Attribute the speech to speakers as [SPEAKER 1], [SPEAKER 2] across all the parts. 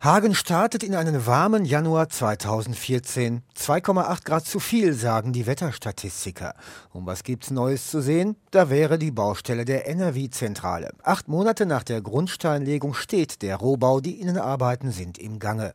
[SPEAKER 1] Hagen startet in einen warmen Januar 2014. 2,8 Grad zu viel, sagen die Wetterstatistiker. Und was gibt's Neues zu sehen? Da wäre die Baustelle der NRW-Zentrale. Acht Monate nach der Grundsteinlegung steht der Rohbau, die Innenarbeiten sind im Gange.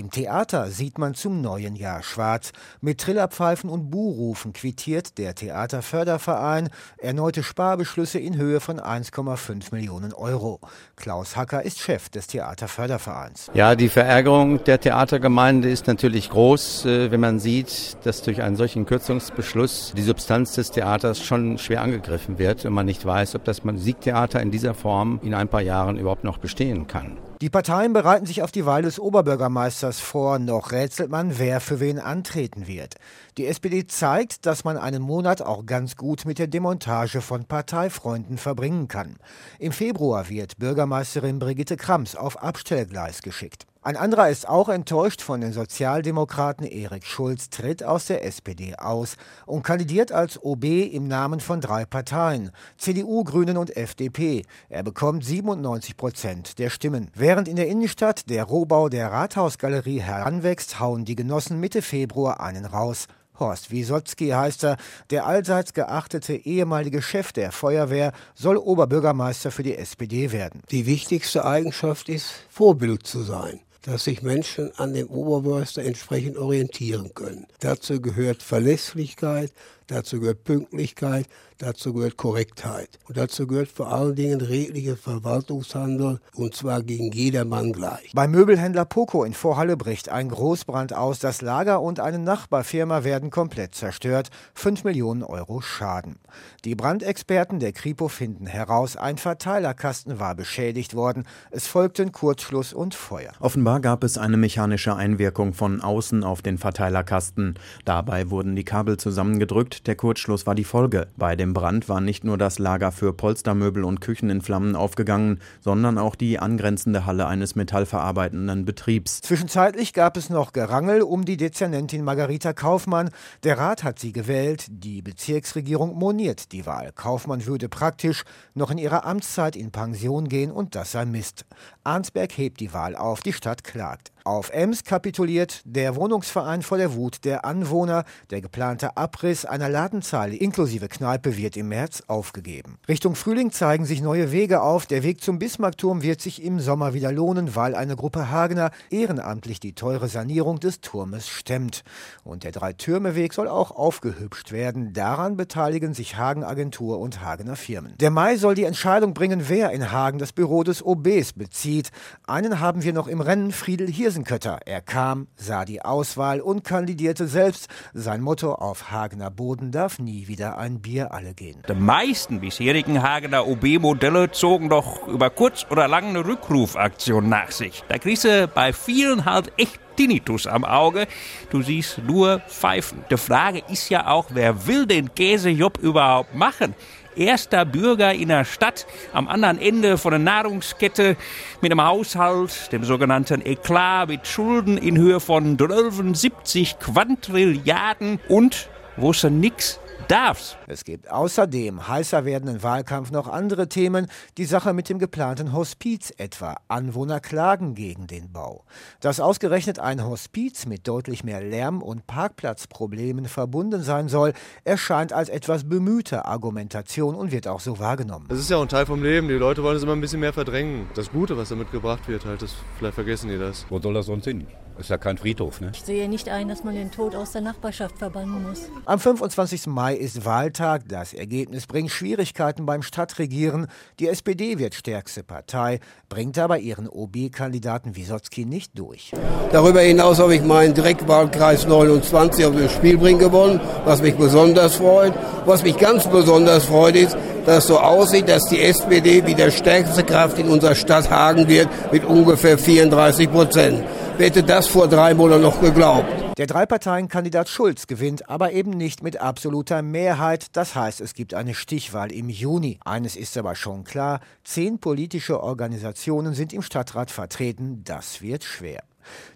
[SPEAKER 1] Im Theater sieht man zum neuen Jahr schwarz. Mit Trillerpfeifen und Buhrufen quittiert der Theaterförderverein erneute Sparbeschlüsse in Höhe von 1,5 Millionen Euro. Klaus Hacker ist Chef des Theaterfördervereins.
[SPEAKER 2] Ja, die Verärgerung der Theatergemeinde ist natürlich groß, äh, wenn man sieht, dass durch einen solchen Kürzungsbeschluss die Substanz des Theaters schon schwer angegriffen wird und man nicht weiß, ob das Musiktheater in dieser Form in ein paar Jahren überhaupt noch bestehen kann.
[SPEAKER 1] Die Parteien bereiten sich auf die Wahl des Oberbürgermeisters vor. Noch rätselt man, wer für wen antreten wird. Die SPD zeigt, dass man einen Monat auch ganz gut mit der Demontage von Parteifreunden verbringen kann. Im Februar wird Bürgermeisterin Brigitte Krams auf Abstellgleis geschickt. Ein anderer ist auch enttäuscht von den Sozialdemokraten. Erik Schulz tritt aus der SPD aus und kandidiert als OB im Namen von drei Parteien, CDU, Grünen und FDP. Er bekommt 97 Prozent der Stimmen. Während in der Innenstadt der Rohbau der Rathausgalerie heranwächst, hauen die Genossen Mitte Februar einen raus. Horst Wiesotzki heißt er, der allseits geachtete ehemalige Chef der Feuerwehr soll Oberbürgermeister für die SPD werden.
[SPEAKER 3] Die wichtigste Eigenschaft ist, Vorbild zu sein dass sich Menschen an dem Oberbürgermeister entsprechend orientieren können. Dazu gehört Verlässlichkeit, dazu gehört Pünktlichkeit, dazu gehört Korrektheit. Und dazu gehört vor allen Dingen redlicher Verwaltungshandel und zwar gegen jedermann gleich.
[SPEAKER 1] Beim Möbelhändler Poco in Vorhalle bricht ein Großbrand aus. Das Lager und eine Nachbarfirma werden komplett zerstört. 5 Millionen Euro Schaden. Die Brandexperten der Kripo finden heraus, ein Verteilerkasten war beschädigt worden. Es folgten Kurzschluss und Feuer.
[SPEAKER 4] Offenbar gab es eine mechanische Einwirkung von außen auf den Verteilerkasten. Dabei wurden die Kabel zusammengedrückt der Kurzschluss war die Folge. Bei dem Brand war nicht nur das Lager für Polstermöbel und Küchen in Flammen aufgegangen, sondern auch die angrenzende Halle eines metallverarbeitenden Betriebs.
[SPEAKER 1] Zwischenzeitlich gab es noch Gerangel um die Dezernentin Margarita Kaufmann. Der Rat hat sie gewählt, die Bezirksregierung moniert die Wahl. Kaufmann würde praktisch noch in ihrer Amtszeit in Pension gehen und das sei Mist. Arnsberg hebt die Wahl auf, die Stadt klagt. Auf Ems kapituliert der Wohnungsverein vor der Wut der Anwohner. Der geplante Abriss einer Ladenzahl inklusive Kneipe wird im März aufgegeben. Richtung Frühling zeigen sich neue Wege auf. Der Weg zum Bismarckturm wird sich im Sommer wieder lohnen, weil eine Gruppe Hagener ehrenamtlich die teure Sanierung des Turmes stemmt. Und der Drei-Türme-Weg soll auch aufgehübscht werden. Daran beteiligen sich Hagen Agentur und Hagener Firmen. Der Mai soll die Entscheidung bringen, wer in Hagen das Büro des OBs bezieht. Einen haben wir noch im Rennen, Friedel Hirsen Eisenkötter. Er kam, sah die Auswahl und kandidierte selbst. Sein Motto auf Hagener Boden darf nie wieder ein Bier alle gehen.
[SPEAKER 5] Die meisten bisherigen Hagener OB-Modelle zogen doch über kurz oder lang eine Rückrufaktion nach sich. Da kriegst du bei vielen halt echt Tinnitus am Auge. Du siehst nur Pfeifen. Die Frage ist ja auch, wer will den Käsejob überhaupt machen? Erster Bürger in der Stadt am anderen Ende von der Nahrungskette mit einem Haushalt, dem sogenannten Eklat, mit Schulden in Höhe von 73 Quantrilliarden und wo es nix darf's.
[SPEAKER 1] Es gibt außerdem heißer werdenden Wahlkampf noch andere Themen, die Sache mit dem geplanten Hospiz etwa. Anwohner klagen gegen den Bau. Dass ausgerechnet ein Hospiz mit deutlich mehr Lärm- und Parkplatzproblemen verbunden sein soll, erscheint als etwas bemühte Argumentation und wird auch so wahrgenommen.
[SPEAKER 6] Das ist ja auch ein Teil vom Leben. Die Leute wollen es immer ein bisschen mehr verdrängen. Das Gute, was damit gebracht wird, halt, das, vielleicht vergessen die das.
[SPEAKER 7] Wo soll das sonst hin? Ist ja kein Friedhof, ne?
[SPEAKER 8] Ich sehe nicht ein, dass man den Tod aus der Nachbarschaft verbannen muss.
[SPEAKER 1] Am 25. Mai ist Wahltag. Das Ergebnis bringt Schwierigkeiten beim Stadtregieren. Die SPD wird stärkste Partei, bringt aber ihren OB-Kandidaten Wisotzki nicht durch.
[SPEAKER 3] Darüber hinaus habe ich meinen Direktwahlkreis 29 auf dem Spielbring gewonnen, was mich besonders freut. Was mich ganz besonders freut ist, dass es so aussieht, dass die SPD wieder stärkste Kraft in unserer Stadt Hagen wird mit ungefähr 34 Prozent. Wer hätte das vor drei Monaten noch geglaubt?
[SPEAKER 1] Der Dreiparteienkandidat Schulz gewinnt, aber eben nicht mit absoluter Mehrheit. Das heißt, es gibt eine Stichwahl im Juni. Eines ist aber schon klar, zehn politische Organisationen sind im Stadtrat vertreten. Das wird schwer.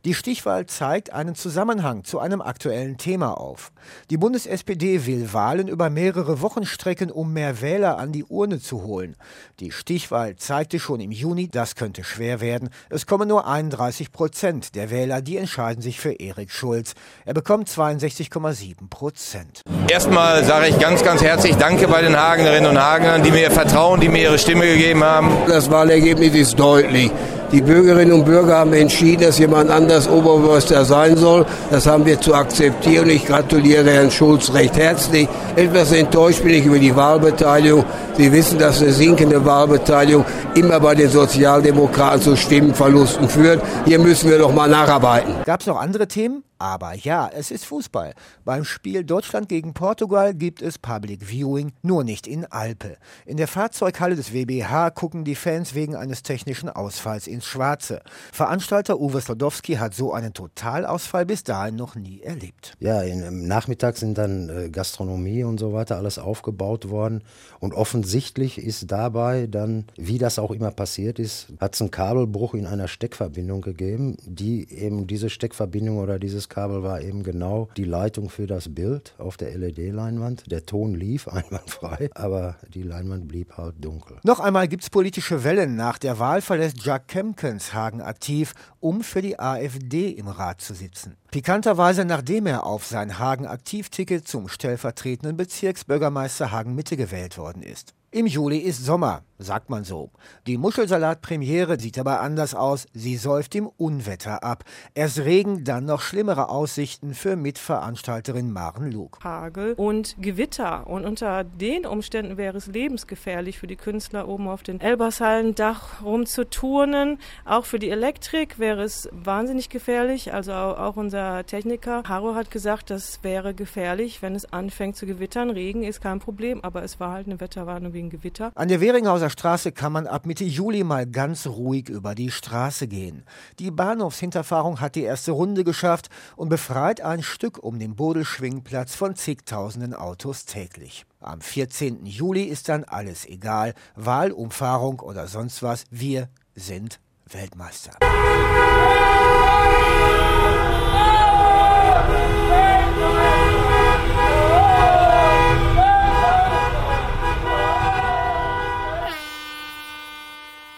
[SPEAKER 1] Die Stichwahl zeigt einen Zusammenhang zu einem aktuellen Thema auf. Die Bundes-SPD will Wahlen über mehrere Wochen strecken, um mehr Wähler an die Urne zu holen. Die Stichwahl zeigte schon im Juni, das könnte schwer werden. Es kommen nur 31 Prozent der Wähler, die entscheiden sich für Erik Schulz. Er bekommt 62,7 Prozent.
[SPEAKER 9] Erstmal sage ich ganz, ganz herzlich Danke bei den Hagenerinnen und Hagenern, die mir vertrauen, die mir ihre Stimme gegeben haben.
[SPEAKER 3] Das Wahlergebnis ist deutlich. Die Bürgerinnen und Bürger haben entschieden, dass jemand anders Oberbürgermeister sein soll. Das haben wir zu akzeptieren. Ich gratuliere Herrn Schulz recht herzlich. Etwas enttäuscht bin ich über die Wahlbeteiligung. Sie wissen, dass eine sinkende Wahlbeteiligung immer bei den Sozialdemokraten zu Stimmenverlusten führt. Hier müssen wir doch mal nacharbeiten.
[SPEAKER 1] Gab es noch andere Themen? Aber ja, es ist Fußball. Beim Spiel Deutschland gegen Portugal gibt es Public Viewing, nur nicht in Alpe. In der Fahrzeughalle des WBH gucken die Fans wegen eines technischen Ausfalls ins Schwarze. Veranstalter Uwe Slodowski hat so einen Totalausfall bis dahin noch nie erlebt.
[SPEAKER 10] Ja, im Nachmittag sind dann äh, Gastronomie und so weiter alles aufgebaut worden. Und offensichtlich ist dabei dann, wie das auch immer passiert ist, hat es einen Kabelbruch in einer Steckverbindung gegeben, die eben diese Steckverbindung oder dieses Kabel war eben genau die Leitung für das Bild auf der LED-Leinwand. Der Ton lief einwandfrei, aber die Leinwand blieb halt dunkel.
[SPEAKER 1] Noch einmal gibt es politische Wellen. Nach der Wahl verlässt Jack Kempkens Hagen aktiv, um für die AfD im Rat zu sitzen. Pikanterweise, nachdem er auf sein Hagen-Aktivticket zum stellvertretenden Bezirksbürgermeister Hagen-Mitte gewählt worden ist. Im Juli ist Sommer, sagt man so. Die Muschelsalat-Premiere sieht aber anders aus. Sie säuft im Unwetter ab. Erst Regen, dann noch schlimmere Aussichten für Mitveranstalterin Maren Luke.
[SPEAKER 11] Hagel und Gewitter. Und unter den Umständen wäre es lebensgefährlich für die Künstler oben auf den Elbershallendach rumzuturnen. Auch für die Elektrik wäre es wahnsinnig gefährlich. Also auch unser Techniker Haro hat gesagt, das wäre gefährlich, wenn es anfängt zu gewittern. Regen ist kein Problem, aber es war halt eine Wetterwarnung wegen Gewitter.
[SPEAKER 1] An der Weringhauser Straße kann man ab Mitte Juli mal ganz ruhig über die Straße gehen. Die Bahnhofshinterfahrung hat die erste Runde geschafft und befreit ein Stück um den Bodelschwingplatz von zigtausenden Autos täglich. Am 14. Juli ist dann alles egal. Wahlumfahrung oder sonst was. Wir sind Weltmeister.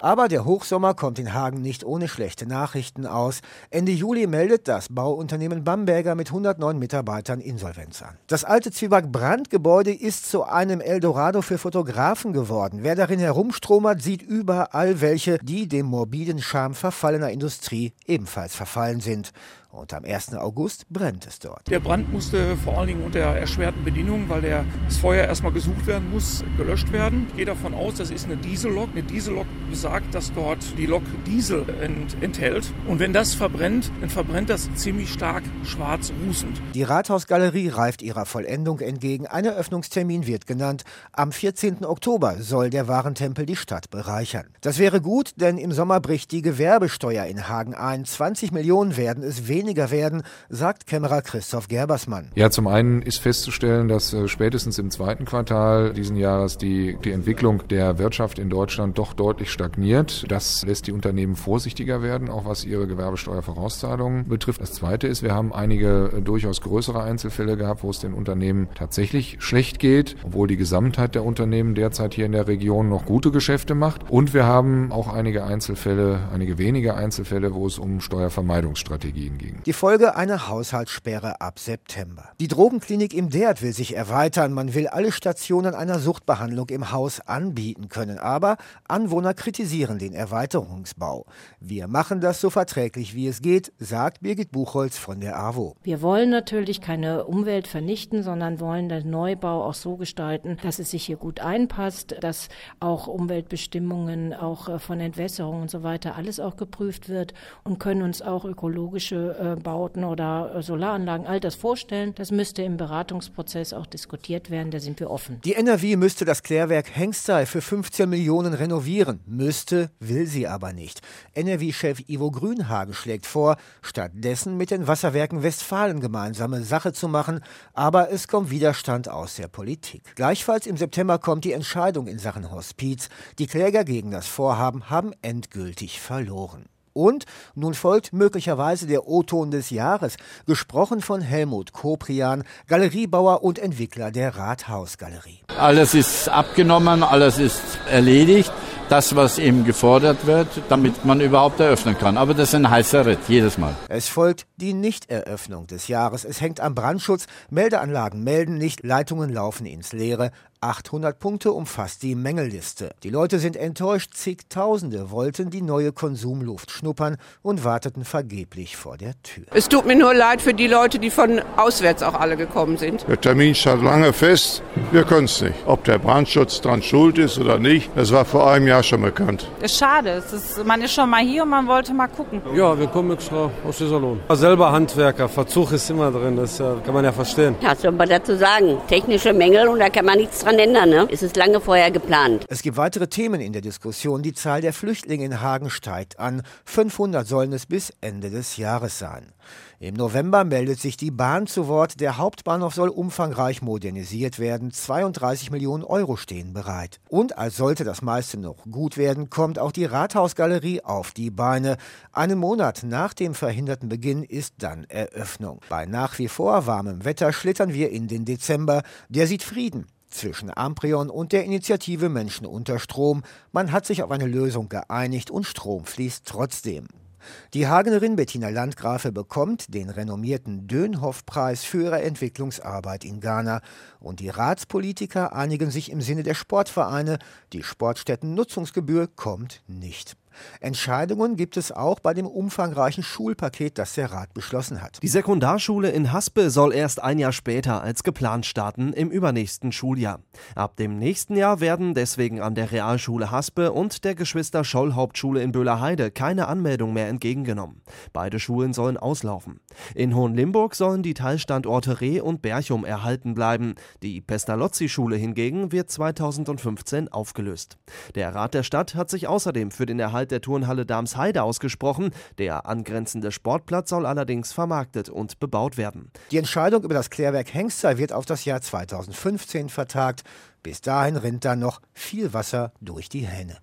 [SPEAKER 1] Aber der Hochsommer kommt in Hagen nicht ohne schlechte Nachrichten aus. Ende Juli meldet das Bauunternehmen Bamberger mit 109 Mitarbeitern Insolvenz an. Das alte Zwieback-Brandgebäude ist zu einem Eldorado für Fotografen geworden. Wer darin herumstromert, sieht überall welche, die dem morbiden Charme verfallener Industrie ebenfalls verfallen sind. Und am 1. August brennt es dort.
[SPEAKER 12] Der Brand musste vor allen Dingen unter erschwerten Bedingungen, weil der, das Feuer erstmal gesucht werden muss, gelöscht werden. Ich gehe davon aus, das ist eine Diesellok. Eine Diesellok besagt, dass dort die Lok Diesel ent, enthält. Und wenn das verbrennt, dann verbrennt das ziemlich stark schwarz rußend.
[SPEAKER 1] Die Rathausgalerie reift ihrer Vollendung entgegen. Ein Eröffnungstermin wird genannt. Am 14. Oktober soll der Warentempel die Stadt bereichern. Das wäre gut, denn im Sommer bricht die Gewerbesteuer in Hagen ein. 20 Millionen werden es weniger weniger werden, sagt Kämmerer Christoph Gerbersmann.
[SPEAKER 13] Ja, zum einen ist festzustellen, dass äh, spätestens im zweiten Quartal diesen Jahres die, die Entwicklung der Wirtschaft in Deutschland doch deutlich stagniert. Das lässt die Unternehmen vorsichtiger werden, auch was ihre Gewerbesteuervorauszahlungen betrifft. Das zweite ist, wir haben einige äh, durchaus größere Einzelfälle gehabt, wo es den Unternehmen tatsächlich schlecht geht, obwohl die Gesamtheit der Unternehmen derzeit hier in der Region noch gute Geschäfte macht. Und wir haben auch einige Einzelfälle, einige wenige Einzelfälle, wo es um Steuervermeidungsstrategien ging.
[SPEAKER 1] Die Folge eine Haushaltssperre ab September. Die Drogenklinik im Dert will sich erweitern. Man will alle Stationen einer Suchtbehandlung im Haus anbieten können. Aber Anwohner kritisieren den Erweiterungsbau. Wir machen das so verträglich wie es geht, sagt Birgit Buchholz von der AWO.
[SPEAKER 14] Wir wollen natürlich keine Umwelt vernichten, sondern wollen den Neubau auch so gestalten, dass es sich hier gut einpasst, dass auch Umweltbestimmungen, auch äh, von Entwässerung und so weiter, alles auch geprüft wird und können uns auch ökologische äh, Bauten oder äh, Solaranlagen, all das vorstellen. Das müsste im Beratungsprozess auch diskutiert werden, da sind wir offen.
[SPEAKER 1] Die NRW müsste das Klärwerk Hengstall für 15 Millionen renovieren. Müsste, will sie aber nicht. NRW-Chef Ivo Grünhagen schlägt vor, stattdessen mit den Wasserwerken Westfalen gemeinsame Sache zu machen, aber es kommt Widerstand aus der Politik. Gleichfalls im September kommt die Entscheidung in Sachen Hospiz. Die Kläger gegen das Vorhaben haben endgültig verloren. Und nun folgt möglicherweise der O-Ton des Jahres, gesprochen von Helmut Koprian, Galeriebauer und Entwickler der Rathausgalerie.
[SPEAKER 15] Alles ist abgenommen, alles ist erledigt das, was eben gefordert wird, damit man überhaupt eröffnen kann. Aber das ist ein heißer Ritt, jedes Mal.
[SPEAKER 1] Es folgt die Nichteröffnung des Jahres. Es hängt am Brandschutz. Meldeanlagen melden nicht, Leitungen laufen ins Leere. 800 Punkte umfasst die Mängelliste. Die Leute sind enttäuscht, zigtausende wollten die neue Konsumluft schnuppern und warteten vergeblich vor der Tür.
[SPEAKER 16] Es tut mir nur leid für die Leute, die von auswärts auch alle gekommen sind.
[SPEAKER 17] Der Termin stand lange fest, wir können es nicht. Ob der Brandschutz dran schuld ist oder nicht, das war vor einem Jahr schon bekannt.
[SPEAKER 18] Das ist schade, es ist, man ist schon mal hier und man wollte mal gucken.
[SPEAKER 19] Ja, wir kommen extra aus Iserlohn. Selber Handwerker, Verzug ist immer drin, das kann man ja verstehen.
[SPEAKER 20] Was soll man dazu sagen? Technische Mängel und da kann man nichts dran ändern. Ne? Es ist lange vorher geplant.
[SPEAKER 1] Es gibt weitere Themen in der Diskussion. Die Zahl der Flüchtlinge in Hagen steigt an. 500 sollen es bis Ende des Jahres sein. Im November meldet sich die Bahn zu Wort. Der Hauptbahnhof soll umfangreich modernisiert werden. 32 Millionen Euro stehen bereit. Und als sollte das meiste noch gut werden, kommt auch die Rathausgalerie auf die Beine. Einen Monat nach dem verhinderten Beginn ist dann Eröffnung. Bei nach wie vor warmem Wetter schlittern wir in den Dezember. Der sieht Frieden zwischen Amprion und der Initiative Menschen unter Strom. Man hat sich auf eine Lösung geeinigt und Strom fließt trotzdem. Die Hagenerin Bettina Landgrafe bekommt den renommierten Dönhoff-Preis für ihre Entwicklungsarbeit in Ghana und die Ratspolitiker einigen sich im Sinne der Sportvereine, die Sportstätten-Nutzungsgebühr kommt nicht. Entscheidungen gibt es auch bei dem umfangreichen Schulpaket, das der Rat beschlossen hat.
[SPEAKER 21] Die Sekundarschule in Haspe soll erst ein Jahr später als geplant starten im übernächsten Schuljahr. Ab dem nächsten Jahr werden deswegen an der Realschule Haspe und der Geschwister Scholl Hauptschule in Böhlerheide keine Anmeldung mehr entgegengenommen. Beide Schulen sollen auslaufen. In Hohenlimburg sollen die Teilstandorte Reh und Berchum erhalten bleiben. Die Pestalozzi-Schule hingegen wird 2015 aufgelöst. Der Rat der Stadt hat sich außerdem für den Erhalt der Turnhalle Darmsheide ausgesprochen. Der angrenzende Sportplatz soll allerdings vermarktet und bebaut werden.
[SPEAKER 1] Die Entscheidung über das Klärwerk Hengster wird auf das Jahr 2015 vertagt. Bis dahin rinnt dann noch viel Wasser durch die Hähne.